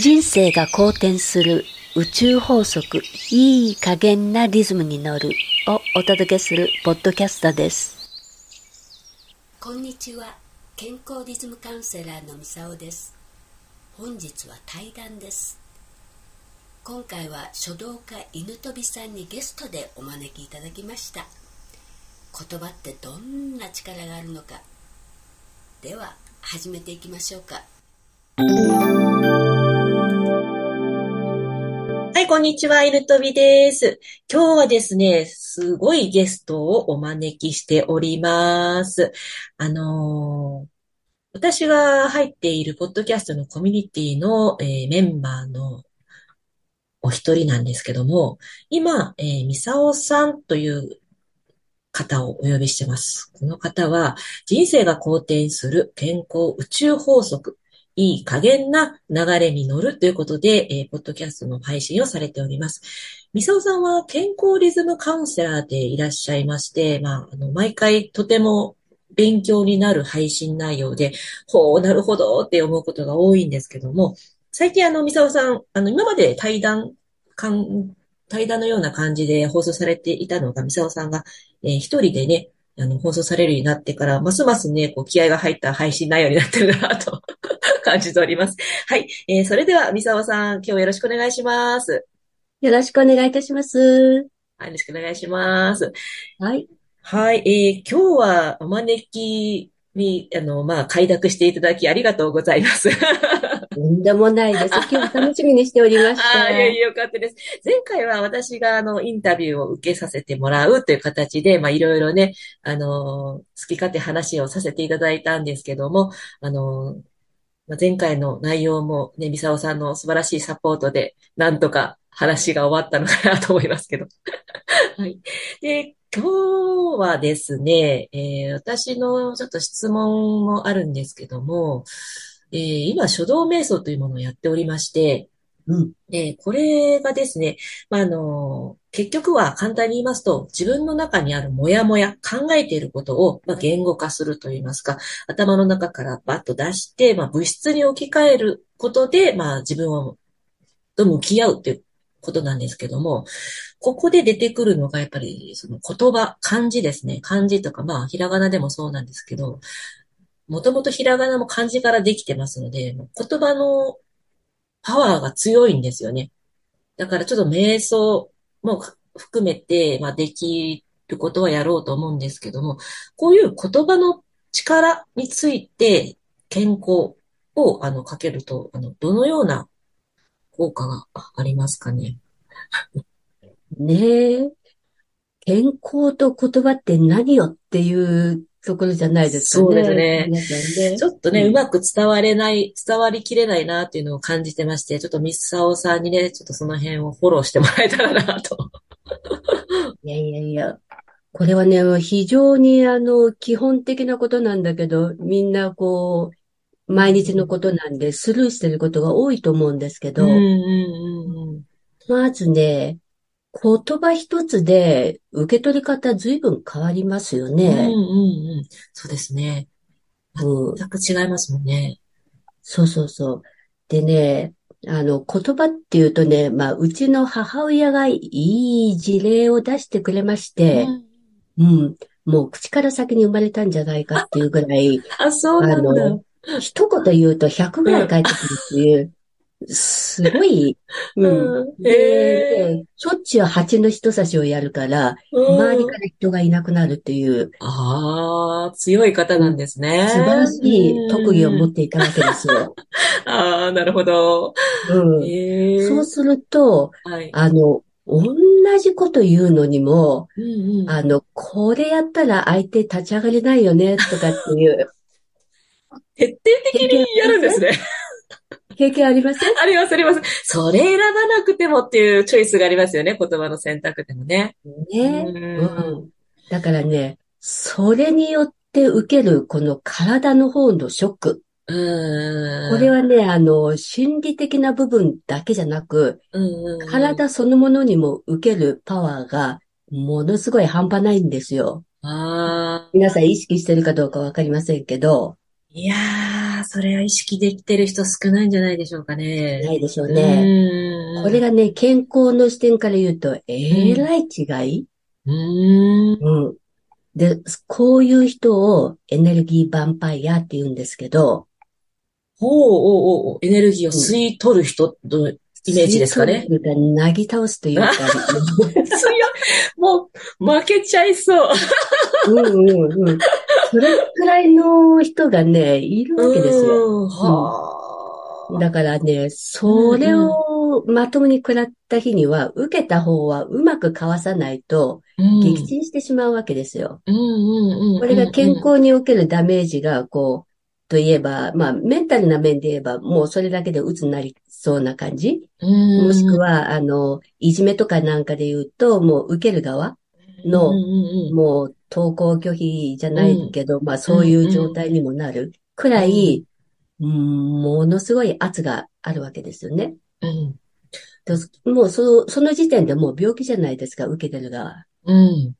人生が好転する宇宙法則いい加減なリズムに乗るをお届けするポッドキャストです。こんにちは。健康リズムカウンセラーのみさおです。本日は対談です。今回は書道家犬飛さんにゲストでお招きいただきました。言葉ってどんな力があるのか。では始めていきましょうか。こんにちは、イルトビです。今日はですね、すごいゲストをお招きしております。あのー、私が入っているポッドキャストのコミュニティの、えー、メンバーのお一人なんですけども、今、えー、ミサオさんという方をお呼びしてます。この方は、人生が好転する健康宇宙法則いい加減な流れに乗るということで、えー、ポッドキャストの配信をされております。みさおさんは健康リズムカウンセラーでいらっしゃいまして、まあ、あの、毎回とても勉強になる配信内容で、ほう、なるほどって思うことが多いんですけども、最近あの、みさおさん、あの、今まで対談、対談のような感じで放送されていたのが、みさおさんが、えー、一人でね、あの、放送されるようになってから、ますますね、こう、気合が入った配信内容になってるなと感じております。はい。えー、それでは、三沢さん、今日よろしくお願いします。よろしくお願いいたします。はい、よろしくお願いします。はい。はい。えー、今日はお招きに、あの、まあ、快諾していただきありがとうございます。とんでもないです。今日楽しみにしておりました。あいやいや、よかったです。前回は私があの、インタビューを受けさせてもらうという形で、まあ、いろいろね、あの、好き勝手話をさせていただいたんですけども、あの、まあ、前回の内容もね、ミサオさんの素晴らしいサポートで、なんとか話が終わったのかなと思いますけど。はい。で、今日はですね、えー、私のちょっと質問もあるんですけども、えー、今、書道瞑想というものをやっておりまして、うん。え、これがですね、まあ、あの、結局は簡単に言いますと、自分の中にあるモヤモヤ、考えていることを、まあ、言語化するといいますか、頭の中からバッと出して、まあ、物質に置き換えることで、まあ、自分をと向き合うっていうことなんですけども、ここで出てくるのがやっぱりその言葉、漢字ですね。漢字とか、まあ、ひらがなでもそうなんですけど、もともとひらがなも漢字からできてますので、言葉のパワーが強いんですよね。だからちょっと瞑想も含めて、まあ、できることはやろうと思うんですけども、こういう言葉の力について健康をあのかけると、あの、どのような効果がありますかね？ねえ。健康と言葉って何よっていうところじゃないですかね。そうですね。ねちょっとね、うん、うまく伝われない、伝わりきれないなっていうのを感じてまして、ちょっとミスサオさんにね、ちょっとその辺をフォローしてもらえたらなと。いやいやいや。これはね、非常にあの、基本的なことなんだけど、みんなこう、毎日のことなんでスルーしてることが多いと思うんですけど、まずね、言葉一つで受け取り方ずいぶん変わりますよね。うんうんうん。そうですね。全く違いますもんね。そうそうそう。でね、あの、言葉っていうとね、まあ、うちの母親がいい事例を出してくれまして、うん、うん、もう口から先に生まれたんじゃないかっていうぐらい、あ、そうなんだ。あの、一言言うと100ぐらい返ってくるっていう、すごい、うん。で、しょっちゅう蜂の人差しをやるから、周りから人がいなくなるっていう。ああ、強い方なんですね。素晴らしい特技を持っていたわけですよ。ああ、なるほど。うん、そうすると、はい、あの、同じこと言うのにも、うんうん、あの、これやったら相手立ち上がれないよね、とかっていう。徹底的にやるんですね。経験ありません？あります、あります。それ選ばなくてもっていうチョイスがありますよね。言葉の選択でもね。ね。うん。だからね、それによって受けるこの体の方のショック。これはね、あの、心理的な部分だけじゃなく、体そのものにも受けるパワーがものすごい半端ないんですよ。皆さん意識してるかどうかわかりませんけど。いやー、それは意識できてる人少ないんじゃないでしょうかね。ないでしょうね。うん。これがね、健康の視点から言うと、えらい違い、うん。うん。で、こういう人をエネルギーヴァンパイアって言うんですけど、ほうおうおうエネルギーを吸い取る人のイメージですかね。吸い取るなぎ倒すというか。もう、負けちゃいそう。うんうんうん。それくらいの人がね、いるわけですよ。うんはあ。だからね、それをまともに食らった日には、受けた方はうまくかわさないと、うん撃沈してしまうわけですよ。これが健康におけるダメージが、こう、といえば、まあ、メンタルな面で言えば、もうそれだけで鬱になりそうな感じ。うん、もしくは、あの、いじめとかなんかで言うと、もう受ける側のもう登校拒否じゃないけど、まあそういう状態にもなるくらい、うんものすごい圧があるわけですよね。うんでもうその、その時点でもう病気じゃないですか、受けてる側。うん。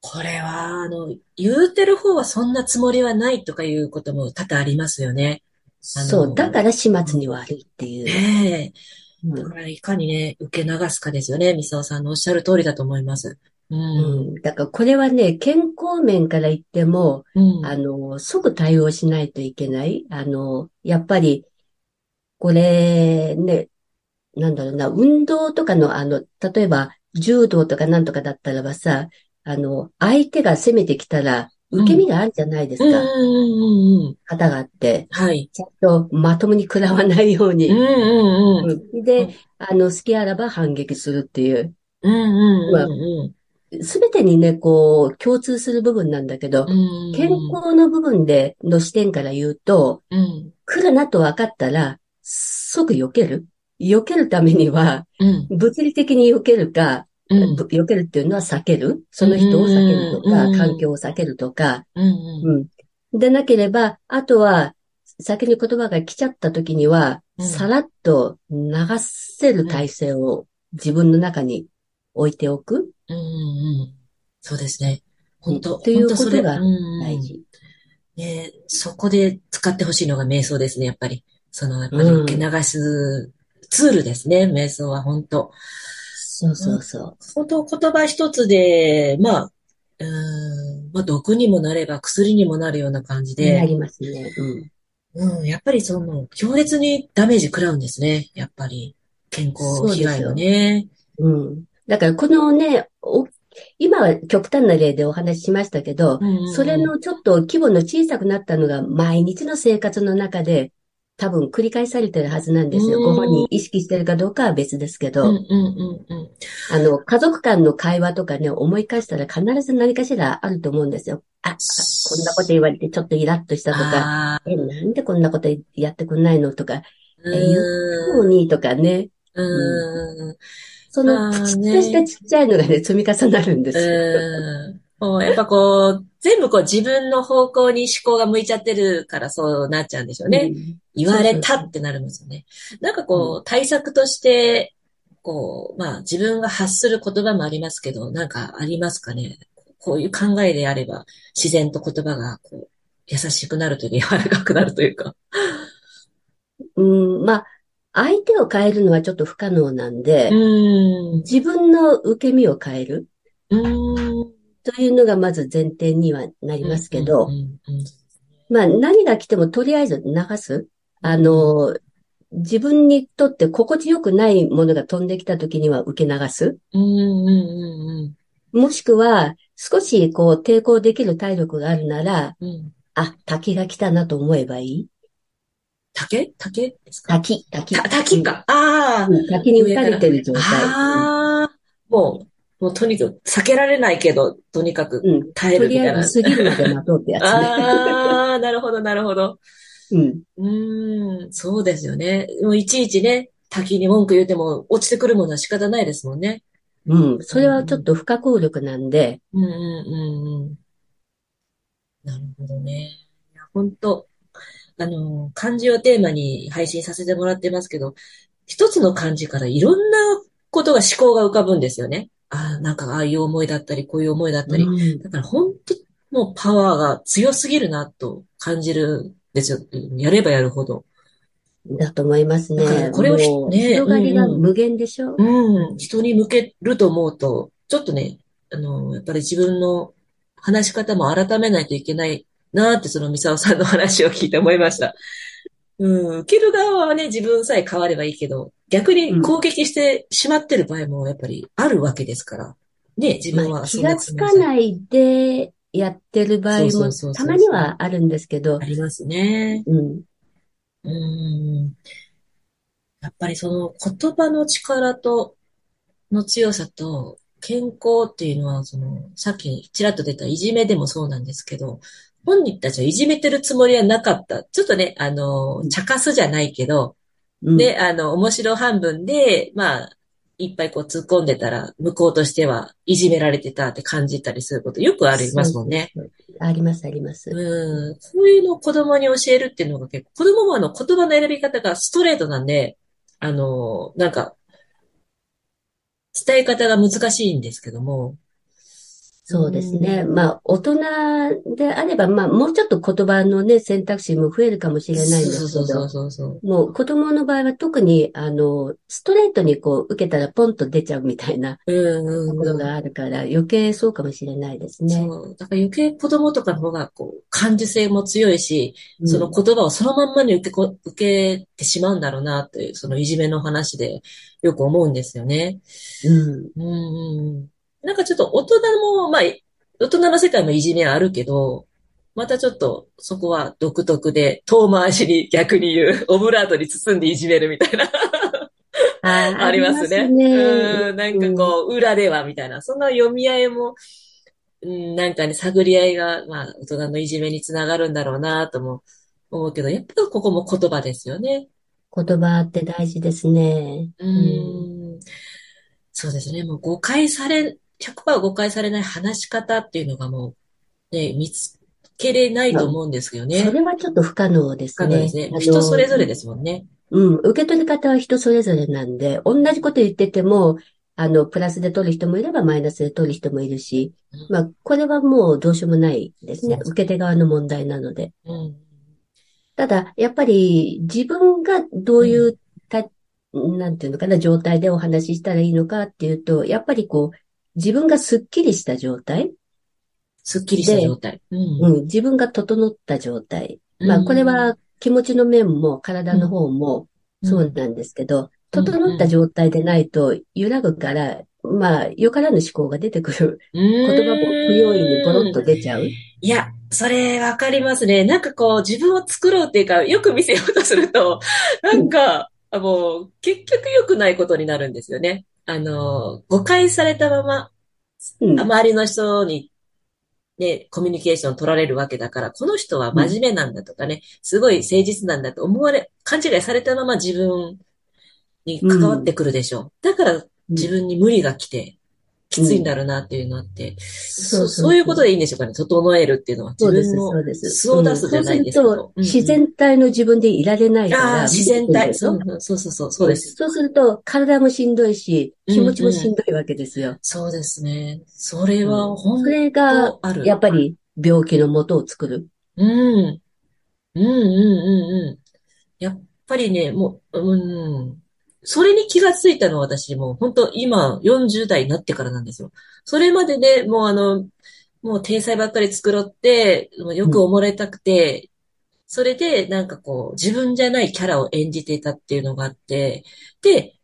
これは、あの、言うてる方はそんなつもりはないとかいうことも多々ありますよね。そう、だから始末に悪いっていう。ねえ。うんだからいかにね、受け流すかですよね。ミサオさんのおっしゃる通りだと思います。うん。うんだからこれはね、健康面から言っても、うん。あの、即対応しないといけない。あの、やっぱり、これね、なんだろうな、運動とかの、あの、例えば、柔道とかなんとかだったらばさ、あの、相手が攻めてきたら、受け身があるじゃないですか。うんうんうんうん。肩があって、はい。ちゃんとまともに食らわないように。うんうんうん。うんで、あの、好きあらば反撃するっていう。うんうんうんすべてにね、こう、共通する部分なんだけどう、ん。健康の部分で、の視点から言うと、うん。来るなと分かったら、即避ける避けるためには、うん。物理的に避けるか、うん。ぶ避けるっていうのは避ける。その人を避けるとかうん、環境を避けるとか、うん。うん。でなければ、あとは、先に言葉が来ちゃった時には、うんさらっと流せる体制を自分の中に置いておく。うん。うん。そうですね。本当ということがうん大事。ね、そこで使ってほしいのが瞑想ですね、やっぱり。その、やっぱりうん受け流すツールですね、瞑想は本当。そうそうそう。本当言葉一つで、まあ、うーん、まあ毒にもなれば薬にもなるような感じなで、りますね。うん。うん、やっぱりその、強烈にダメージ食らうんですね、やっぱり。健康被害はね。うん。だからこのね、お今は極端な例でお話ししましたけど、うんそれのちょっと規模の小さくなったのが毎日の生活の中で多分繰り返されてるはずなんですよ。うん。ご本人意識してるかどうかは別ですけど。あの、家族間の会話とかね、思い返したら必ず何かしらあると思うんですよ。あ、あこんなこと言われてちょっとイラッとしたとか、あえ、なんでこんなことやってくんないのとか、言うのにとかね、うん。うんそのプチッとしたちっちゃいのがね、積み重なるんですよ。うん。もうやっぱこう、全部こう自分の方向に思考が向いちゃってるからそうなっちゃうんでしょうね。うん言われたってなるんですよね。なんかこう、対策として、こう、まあ自分が発する言葉もありますけど、なんかありますかね？こういう考えであれば、自然と言葉がこう、優しくなるというか、柔らかくなるというか。うん、まあ、相手を変えるのはちょっと不可能なんで、うん。自分の受け身を変えるうん。というのがまず前提にはなりますけどまあ何が来てもとりあえず流す。あの、自分にとって心地よくないものが飛んできた時には受け流す。もしくは少しこう抵抗できる体力があるなら、うんうん。あ、滝が来たなと思えばいい。竹？竹ですか？滝、滝。た滝か。ああ。うん。滝に打たれてる状態。ああ。もう、もうとにかく避けられないけど、とにかくうん。耐えとりあえるみたいな。ず過ぎるまで待とうってやつね。ああ、なるほど、なるほど。うん。うーん、そうですよね。もういちいちね、滝に文句言っても落ちてくるものは仕方ないですもんね。うん。それはちょっと不可抗力なんで、うんうんうんうん。なるほどね。いや、本当あの、漢字をテーマに配信させてもらってますけど、一つの漢字からいろんなことが思考が浮かぶんですよね。ああ、なんかああいう思いだったり、こういう思いだったり。うんだから本当もうパワーが強すぎるなと感じるんですよ。やればやるほど。だと思いますね。これをね、広がりが無限でしょ、うん、うん。人に向けると思うと、ちょっとね、あの、やっぱり自分の話し方も改めないといけないなって、そのミサオさんの話を聞いて思いました。うん、受ける側はね、自分さえ変わればいいけど、逆に攻撃してしまってる場合もやっぱりあるわけですから。ね、自分は、まあ、気がつかないでやってる場合もたまにはあるんですけど。ありますね。うん。うん。やっぱりその言葉の力と、の強さと、健康っていうのは、その、さっきちらっと出たいじめでもそうなんですけど、本人たちはいじめてるつもりはなかった。ちょっとね、あの、茶化すじゃないけど、うん、で、あの、面白半分で、まあ、いっぱいこう突っ込んでたら、向こうとしてはいじめられてたって感じたりすることよくありますもんね。あります、あります。うん。そういうのを子供に教えるっていうのが結構、子供もあの言葉の選び方がストレートなんで、あの、なんか、伝え方が難しいんですけども、そうですね。まあ、大人であれば、まあ、もうちょっと言葉のね、選択肢も増えるかもしれないんですけど、そうそうそうもう子供の場合は特に、あの、ストレートにこう、受けたらポンと出ちゃうみたいなところがあるから、余計そうかもしれないですね。そう。だから余計子供とかの方が、こう、感受性も強いし、その言葉をそのまんまに受けこ、受けてしまうんだろうなっていう、そのいじめの話でよく思うんですよね。うん。うん、うんなんかちょっと大人も、まあ、大人の世界もいじめはあるけど、またちょっとそこは独特で、遠回しに逆に言う、オブラートに包んでいじめるみたいなあ。ありますね。すねうん、なんかこう、裏ではみたいな、そんな読み合いも、うん、なんかね、探り合いが、まあ、大人のいじめにつながるんだろうなとも思うけど、やっぱここも言葉ですよね。言葉って大事ですね。うん、そうですね。もう誤解され100%誤解されない話し方っていうのがもう、ね、見つけれないと思うんですけどね。それはちょっと不可能ですね。不可能ですね。人それぞれですもんね。うん、受け取り方は人それぞれなんで、同じこと言ってても、あの、プラスで取る人もいればマイナスで取る人もいるし、まあ、これはもうどうしようもないですね。受け手側の問題なので。うん、ただ、やっぱり自分がどういうた、うん、なんていうのかな、状態でお話ししたらいいのかっていうと、やっぱりこう、自分がスッキリした状態？スッキリした状態。うん、うん、自分が整った状態。まあ、これは気持ちの面も体の方もそうなんですけど、整った状態でないと揺らぐから、まあ、よからぬ思考が出てくる。言葉も不用意にボロッと出ちゃう。いや、それわかりますね。なんかこう、自分を作ろうっていうか、よく見せようとすると、なんか、うん、もう、結局良くないことになるんですよね。あの、誤解されたまま、うん、周りの人に、ね、コミュニケーション取られるわけだから、この人は真面目なんだとかね、すごい誠実なんだと思われ、勘違いされたまま自分に関わってくるでしょう。うん、だから自分に無理が来て、きついんだろうなっていうのあって、うん、そうそういうことでいいんでしょうかね。整えるっていうのは。自分の素を出すじゃないですか。そう自然体の自分でいられないから。ああ、自然体。そうそうそう、そうです。そうすると、体もしんどいし、気持ちもしんどいわけですよ。うんうん、そうですね。それは本当それが、やっぱり病気の元を作る。うん。うんうんうんうん。やっぱりね、もう、うん。それに気がついたのは私も、本当今40代になってからなんですよ。それまでで、ね、もうあの、もう体裁ばっかり作ろって、よく思われたくて、うん、それでなんかこう、自分じゃないキャラを演じていたっていうのがあって、で、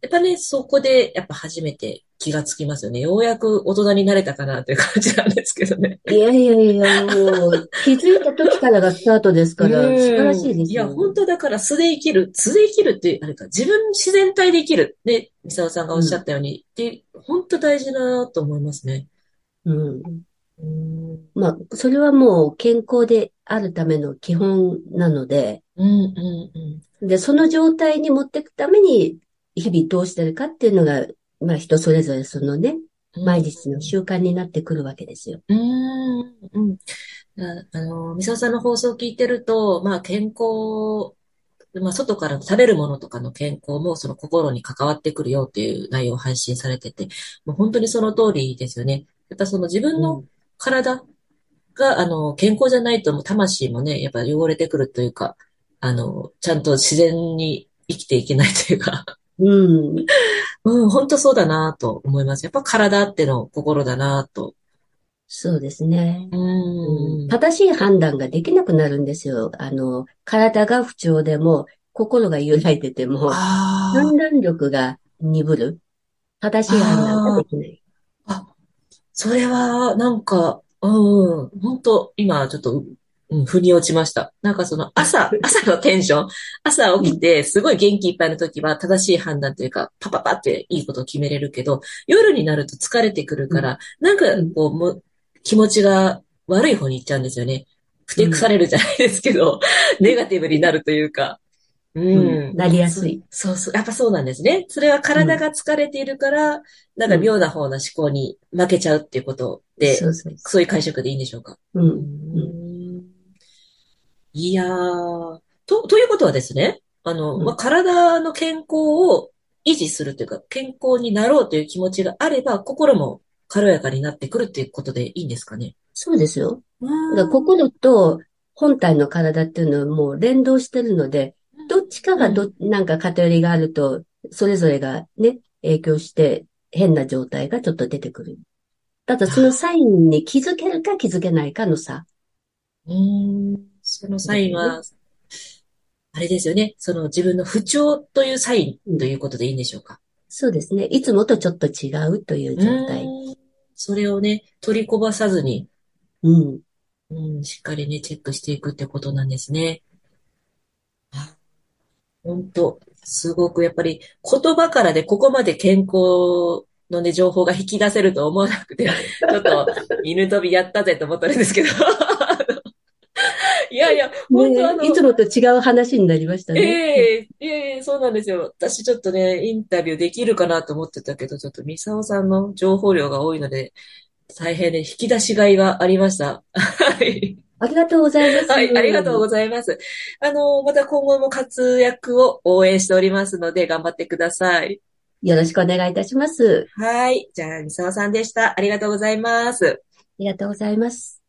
やっぱね、そこでやっぱ初めて気がつきますよね。ようやく大人になれたかなという感じなんですけどね。いやいやいや、もう、気づいた時からがスタートですから、素晴らしいですよ、ね。いや、本当だから素で生きる。素で生きるって、あれか、自分自然体で生きる。ね、三沢さんがおっしゃったように、うん、で、本当大事だなと思いますね。うん。うんまあ、それはもう健康であるための基本なので、うんうんうん、で、その状態に持っていくために、日々どうしてるかっていうのがまあ人それぞれそのね、毎日の習慣になってくるわけですよ。うん。うん。あの、みささんの放送を聞いてると、まあ健康、まあ外から食べるものとかの健康もその心に関わってくるよっていう内容を配信されてて、もう本当にその通りですよね。やっぱその自分の体が、あの、健康じゃないと、魂もね、やっぱ汚れてくるというか、あの、ちゃんと自然に生きていけないというか、うん。うん、本当そうだなと思います。やっぱ体っての心だなと。そうですね。ううんん。正しい判断ができなくなるんですよ。あの、体が不調でも、心が揺らいでても、あ判断力が鈍る。正しい判断ができない。あ、あ、それは、なんか、うん、本当今ちょっと、うん、腑に落ちました。なんかその 朝、朝のテンション、朝起きてすごい元気いっぱいの時は正しい判断というか、パパパっていいことを決めれるけど、夜になると疲れてくるから、なんかこう、も気持ちが悪い方に行っちゃうんですよね。ふてくされるじゃないですけど、ネガティブになるというか。ううんん。なりやすい。そうそう。やっぱそうなんですね。それは体が疲れているから、なんか妙な方の思考に負けちゃうっていうことで、そうそうそういう解釈でいいんでしょうか？う。うんうん。んいやー、と、ということはですね、あの、うんまあ、体の健康を維持するというか、健康になろうという気持ちがあれば、心も軽やかになってくるっていうことでいいんですかね。そうですよ。だ心と本体の体っていうのはもう連動してるので、どっちかがど、なんか偏りがあると、それぞれがね、影響して変な状態がちょっと出てくる。ただそのサインに気づけるか気づけないかの差。うん、そのサインは、あれですよね。その自分の不調というサインということでいいんでしょうか？そうですね。いつもとちょっと違うという状態。うんそれをね、取りこばさずに、うん。うん、しっかりね、チェックしていくってことなんですね。本当すごくやっぱり言葉からでここまで健康のね、情報が引き出せると思わなくて、ちょっと犬飛びやったぜと思ったんですけど。いやいや、本当あの、ねいつもと違う話になりましたね。ええいえいえ、そうなんですよ。私ちょっとね、インタビューできるかなと思ってたけど、ちょっとミサオさんの情報量が多いので、大変ね、引き出しがいがありました。はい。ありがとうございます。はい、ありがとうございます。あの、また今後も活躍を応援しておりますので、頑張ってください。よろしくお願いいたします。はい。じゃあ、ミサオさんでした。ありがとうございます。ありがとうございます。